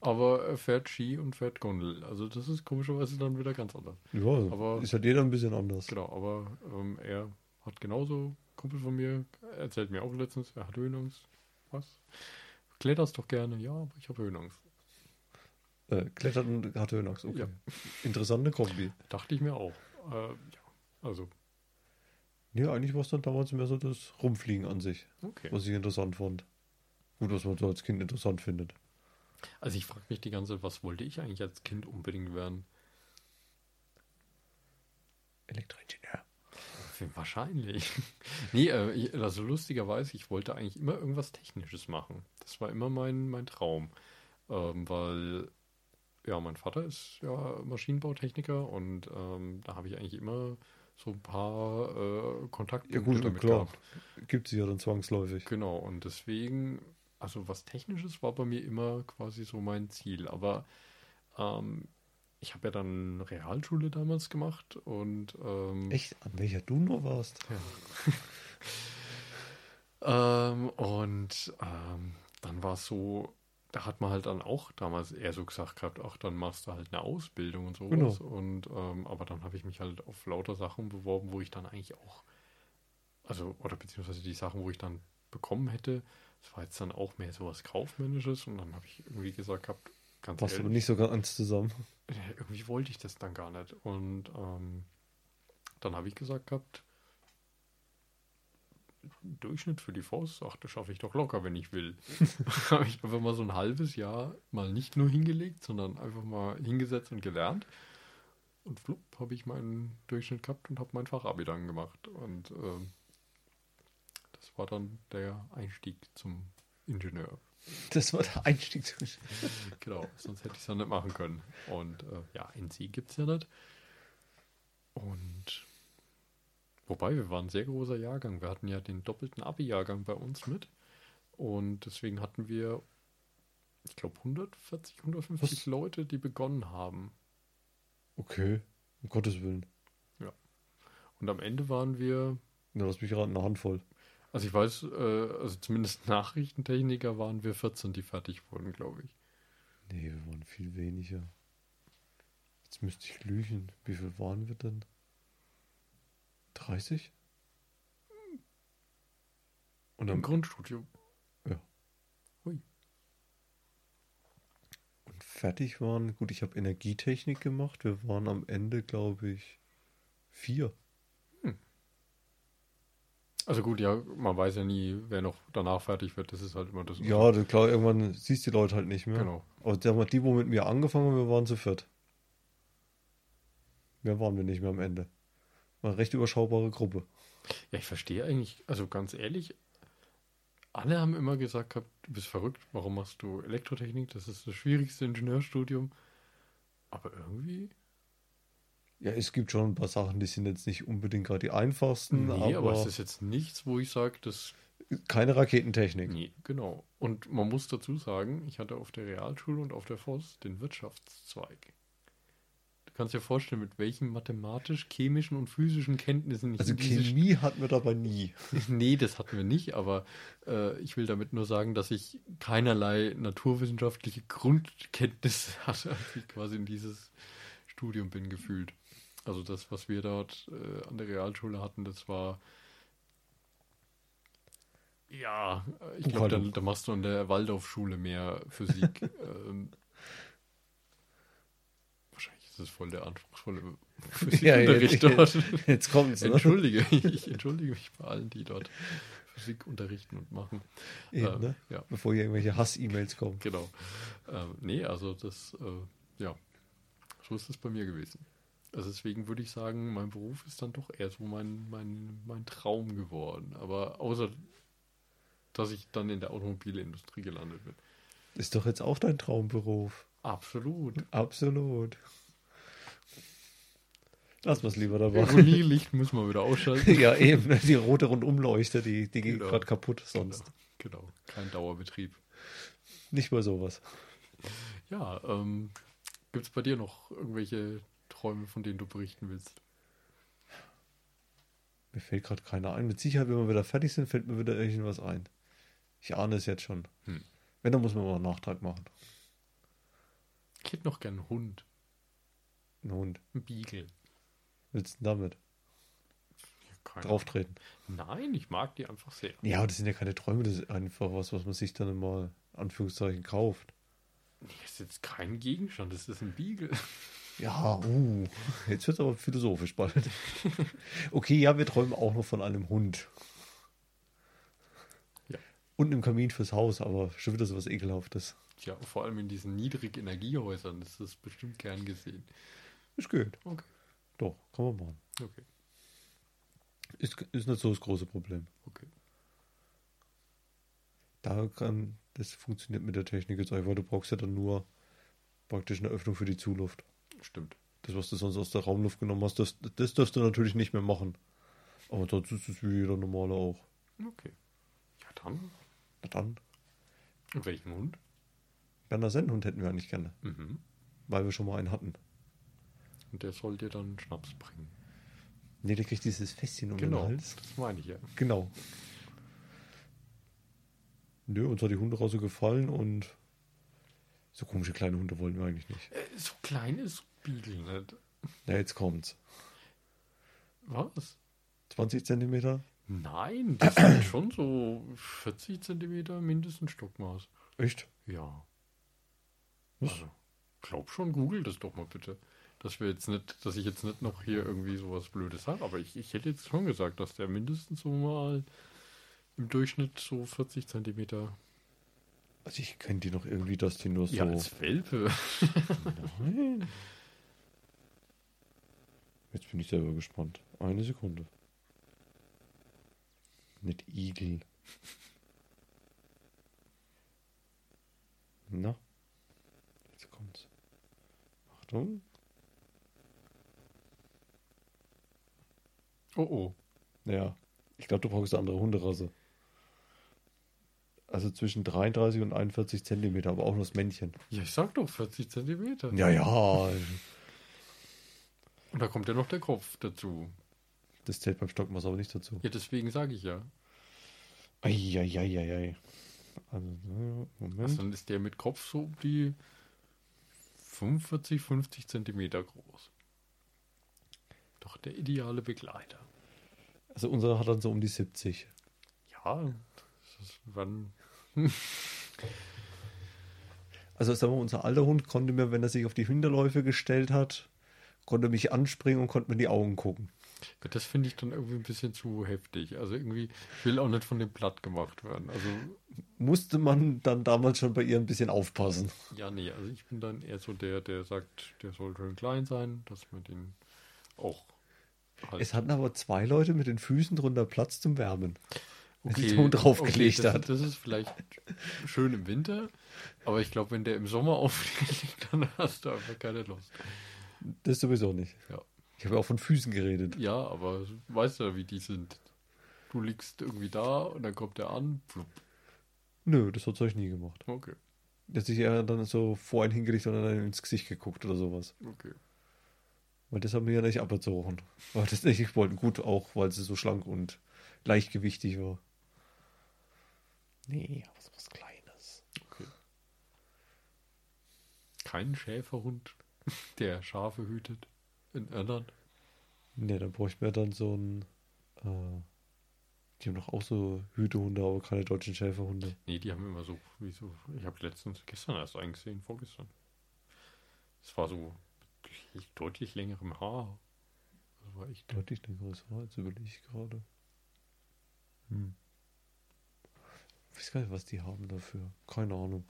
aber er fährt Ski und fährt Gondel. Also das ist komischerweise dann wieder ganz anders. Ja, Aber- ist halt jeder ein bisschen anders. Genau, aber ähm, er hat genauso, Kumpel von mir, erzählt mir auch letztens, er hat Höhenangst. Was? Kletterst doch gerne, ja, aber ich habe Höhenangst. Äh, klettert und hat Höhenangst. Okay. Ja. Interessante Kombi. Dachte ich mir auch. Äh, ja, also, Ja, eigentlich war es dann damals mehr so das Rumfliegen an sich, okay. was ich interessant fand. Gut, was man so als Kind interessant findet. Also ich frage mich die ganze Zeit, was wollte ich eigentlich als Kind unbedingt werden? Elektroingenieur. Wahrscheinlich. (laughs) nee, äh, also lustigerweise, ich wollte eigentlich immer irgendwas Technisches machen. Das war immer mein, mein Traum. Ähm, weil, ja, mein Vater ist ja Maschinenbautechniker und ähm, da habe ich eigentlich immer so ein paar äh, Kontaktpunkte Ja gut, damit klar. gehabt. Gibt sie ja dann zwangsläufig. Genau, und deswegen, also was Technisches war bei mir immer quasi so mein Ziel. Aber ähm, ich habe ja dann Realschule damals gemacht und ähm, Echt? An welcher du noch warst? (laughs) Ähm, und ähm, dann war es so, da hat man halt dann auch damals eher so gesagt gehabt, ach, dann machst du halt eine Ausbildung und sowas. Genau. Und ähm, aber dann habe ich mich halt auf lauter Sachen beworben, wo ich dann eigentlich auch, also, oder beziehungsweise die Sachen, wo ich dann bekommen hätte, das war jetzt dann auch mehr so was Kaufmännisches und dann habe ich irgendwie gesagt gehabt, ganz aber ehrlich, nicht so ganz zusammen. irgendwie wollte ich das dann gar nicht. Und ähm, dann habe ich gesagt gehabt, Durchschnitt für die Faust, ach, das schaffe ich doch locker, wenn ich will. (laughs) (laughs) habe ich einfach mal so ein halbes Jahr mal nicht nur hingelegt, sondern einfach mal hingesetzt und gelernt. Und flupp, habe ich meinen Durchschnitt gehabt und habe mein Fachabi dann gemacht. Und ähm, das war dann der Einstieg zum Ingenieur. Das war der Einstieg. (laughs) Genau, sonst hätte ich es ja nicht machen können. Und äh, ja, NC gibt es ja nicht. Und wobei, wir waren ein sehr großer Jahrgang. Wir hatten ja den doppelten Abi-Jahrgang bei uns mit. Und deswegen hatten wir, ich glaube, 140, 150 Was? Leute, die begonnen haben. Okay, um Gottes Willen. Und am Ende waren wir, Na, lass mich raten, eine Handvoll. also ich weiß, äh, also zumindest (laughs) Nachrichtentechniker waren wir 14, die fertig wurden, glaube ich. Nee, wir waren viel weniger. Jetzt müsste ich lügen. Wie viel waren wir denn? 30? Und Im am Grundstudium. Und fertig waren, gut, ich habe Energietechnik gemacht. Wir waren am Ende, glaube ich, vier. Also gut, ja, man weiß ja nie, wer noch danach fertig wird. Das ist halt immer das. Ja, das- klar, irgendwann siehst du die Leute halt nicht mehr. Genau. Aber sag mal, die, wo mit mir angefangen haben, wir waren zu viert. Mehr waren wir nicht mehr am Ende. War eine recht überschaubare Gruppe. Ja, ich verstehe eigentlich, also ganz ehrlich, alle haben immer gesagt gehabt, du bist verrückt, warum machst du Elektrotechnik? Das ist das schwierigste Ingenieurstudium. Aber irgendwie, Ja, es gibt schon ein paar Sachen, die sind jetzt nicht unbedingt gerade die einfachsten, nee, aber, aber, es ist jetzt nichts, wo ich sage, das, keine Raketentechnik. nee, genau. Und man muss dazu sagen, ich hatte auf der Realschule und auf der FOS den Wirtschaftszweig. Du kannst dir vorstellen, mit welchen mathematisch-chemischen und physischen Kenntnissen ich Also Chemie hatten wir dabei nie. (laughs) Nee, das hatten wir nicht, aber äh, ich will damit nur sagen, dass ich keinerlei naturwissenschaftliche Grundkenntnisse (laughs) hatte, als ich quasi in dieses Studium bin gefühlt. Also das, was wir dort äh, an der Realschule hatten, das war ja, ich glaube, da, da machst du an der Waldorfschule mehr Physik. (laughs) ähm, wahrscheinlich ist voll der anspruchsvolle (laughs) Ja, Physikunterricht jetzt- dort. (laughs) Jetzt kommt's, ne? Entschuldige, ich entschuldige mich bei allen, die dort Physik unterrichten und machen. Eben, Ähm, ne? Ja, Bevor hier irgendwelche Hass-E-Mails kommen. genau. Ähm, nee, also das, äh, ja, so ist es bei mir gewesen. Also deswegen würde ich sagen, mein Beruf ist dann doch eher so mein, mein, mein Traum geworden. Aber außer, dass ich dann in der Automobilindustrie gelandet bin. Ist doch jetzt auch dein Traumberuf. Absolut. Absolut. Lass mal's lieber dabei. Ironielicht müssen wir wieder ausschalten. (laughs) ja, eben. ne? Die rote Rundumleuchte, die, die geht Genau. gerade kaputt sonst. Genau, genau. kein Dauerbetrieb. Nicht mal sowas. Ja, ähm, gibt es bei dir noch irgendwelche Träume, von denen du berichten willst? Mir fällt gerade keiner ein. Mit Sicherheit, wenn wir wieder fertig sind, fällt mir wieder irgendwas ein. Ich ahne es jetzt schon. Hm. Wenn, dann muss man mal einen Nachtrag machen. Ich hätte noch gern einen Hund, Ein Hund. einen Beagle. Willst du damit Keine drauf treten? Nein, ich mag die einfach sehr. Ja, aber das sind ja keine Träume, das ist einfach was, was man sich dann mal, Anführungszeichen, kauft. Das ist jetzt kein Gegenstand, das ist ein Beagle. Ja, uh, jetzt wird es aber philosophisch bald. Okay, ja, wir träumen auch noch von einem Hund. Ja. Und einem Kamin fürs Haus, aber schon wieder so was Ekelhaftes. Ja, vor allem in diesen Niedrigenergiehäusern ist das bestimmt gern gesehen. Ist gut. Okay, Doch, kann man machen. okay, Ist, ist nicht so das große Problem. okay. Da kann, das funktioniert mit der Technik jetzt einfach. Du brauchst ja dann nur praktisch eine Öffnung für die Zuluft. Stimmt. Das, was du sonst aus der Raumluft genommen hast, das, das darfst du natürlich nicht mehr machen. Aber sonst ist es wie jeder normale auch. Okay. Ja, dann. Na dann, Und welchen Hund? Berner Sennenhund hätten wir eigentlich gerne, Mhm. weil wir schon mal einen hatten. Und der soll dir dann Schnaps bringen. Nee, der kriegt dieses Fässchen um Genau, den Hals. das meine ich ja. Genau. Nö, uns hat die Hunderasse gefallen und so komische kleine Hunde wollen wir eigentlich nicht. Äh, so klein ist Beagle nicht. Ja, jetzt kommt's. Was? 20 Zentimeter? Nein, das sind (clears throat) schon so 40 Zentimeter mindestens Stockmaß. Echt? Ja. Was? Also, glaub schon, google das doch mal bitte. Dass wir jetzt nicht, dass ich jetzt nicht noch hier irgendwie sowas Blödes sage, aber ich, ich hätte jetzt schon gesagt, dass der mindestens so mal im Durchschnitt so 40 Zentimeter. Also ich kenne die noch irgendwie, dass die nur so... Ja, als Welpe. Nein. Jetzt bin ich selber gespannt. Eine Sekunde. Nicht Igel. Na. Jetzt kommt's. Achtung. Oh oh. Ja. Ich glaube, du brauchst eine andere Hunderasse. Also zwischen 33 und 41 Zentimeter, aber auch nur das Männchen. Ja, ich sag doch 40 Zentimeter. Ja, ja. Und da kommt ja noch der Kopf dazu. Das zählt beim Stockmaß aber nicht dazu. Ja, deswegen sage ich ja. Eieieiei. Also, Moment. Also dann ist der mit Kopf so um die 45, 50 Zentimeter groß. Doch der ideale Begleiter. Also unsere hat dann so um die 70. Ja, wann. (laughs) Also sagen wir, unser alter Hund konnte mir, wenn er sich auf die Hinterläufe gestellt hat, konnte mich anspringen und konnte mir in die Augen gucken. Das finde ich dann irgendwie ein bisschen zu heftig. Also irgendwie will auch nicht von dem platt gemacht werden. Also Musste man dann damals schon bei ihr ein bisschen aufpassen. ja, nee, also ich bin dann eher so der, der sagt, der soll schön klein sein, dass man den auch halt. Es hatten aber zwei Leute mit den Füßen drunter Platz zum Wärmen. Okay, der Hund draufgelegt okay, das, hat. Das ist vielleicht schön im Winter, aber ich glaube, wenn der im Sommer (laughs) aufliegt, dann hast du einfach keine Lust. Das sowieso nicht. Ja. Ich habe ja auch von Füßen geredet. Ja, aber weißt du, wie die sind? Du liegst irgendwie da und dann kommt der an. Flupp. Nö, das hat euch nie gemacht. Okay, Der hat sich eher dann so vor einen hingelegt und dann ins Gesicht geguckt oder sowas. okay. Weil das haben wir ja nicht abgezogen. Weil das nicht wollten. Gut, auch weil sie so schlank und leichtgewichtig war. Nee, aber so was Kleines. okay. Kein Schäferhund, (laughs) der Schafe hütet in Irland. Nee, dann bräuchten wir dann so ein. Äh, die haben doch auch so Hütehunde, aber keine deutschen Schäferhunde. Nee, die haben immer so, wie so, ich habe letztens, gestern erst eingesehen, vorgestern. Es war so deutlich längerem Haar. Das war echt, Deutlich längeres Haar, jetzt überlege ich gerade. Hm. Ich weiß gar nicht, was die haben dafür. Keine Ahnung.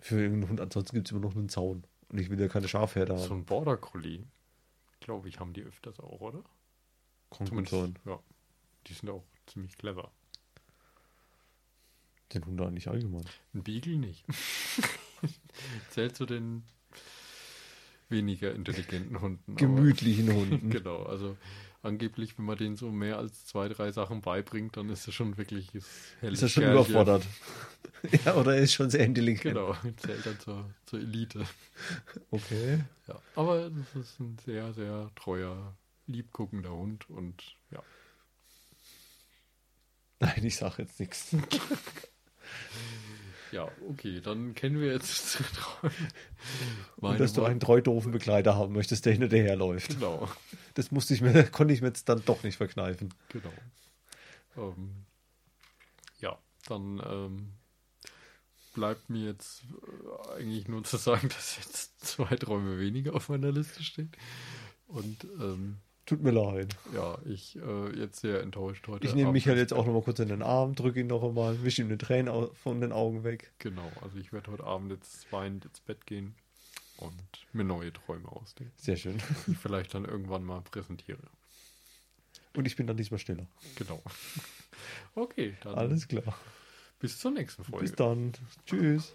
Für irgendeinen Hund, ansonsten gibt es immer noch einen Zaun. Und ich will ja keine Schafherde so haben. ein Border Collie. Glaube ich, haben die öfters auch, oder? Sein. ja. Die sind auch ziemlich clever. Den Hunde eigentlich allgemein. Ein Beagle nicht. (laughs) Zählt zu den weniger intelligenten Hunden. aber- Gemütlichen Hunden. (laughs) Genau, also angeblich, wenn man denen so mehr als zwei, drei Sachen beibringt, dann ist er schon wirklich das helle Ist er schon Kerlchen. überfordert. (laughs) ja, oder er ist schon sehr intelligent. Genau, zählt dann zur, zur Elite. Okay. Ja, aber das ist ein sehr, sehr treuer, liebguckender Hund und ja. Nein, ich sage jetzt nichts. (laughs) Ja, okay, dann kennen wir jetzt (laughs) Und dass du einen treu doofen Begleiter haben möchtest, der hinterherläuft. Genau, Das musste ich mir, (laughs) konnte ich mir jetzt dann doch nicht verkneifen. genau. Ähm, ja, dann ähm, bleibt mir jetzt äh, eigentlich nur zu sagen, (laughs) dass jetzt zwei Träume weniger auf meiner Liste stehen. Und ähm, Tut mir leid. ja, ich äh, jetzt sehr enttäuscht heute. Ich nehme Michael jetzt auch Bett. noch mal kurz in den Arm, drücke ihn noch einmal, wische ihm die Tränen au- von den Augen weg. Genau, also ich werde heute Abend jetzt weinend ins Bett gehen und mir neue Träume ausdenken, Sehr schön. die ich vielleicht dann irgendwann mal präsentiere. Und ich bin dann diesmal stiller. Genau. (laughs) Okay, dann Alles klar. bis zur nächsten Folge. Bis dann. Tschüss.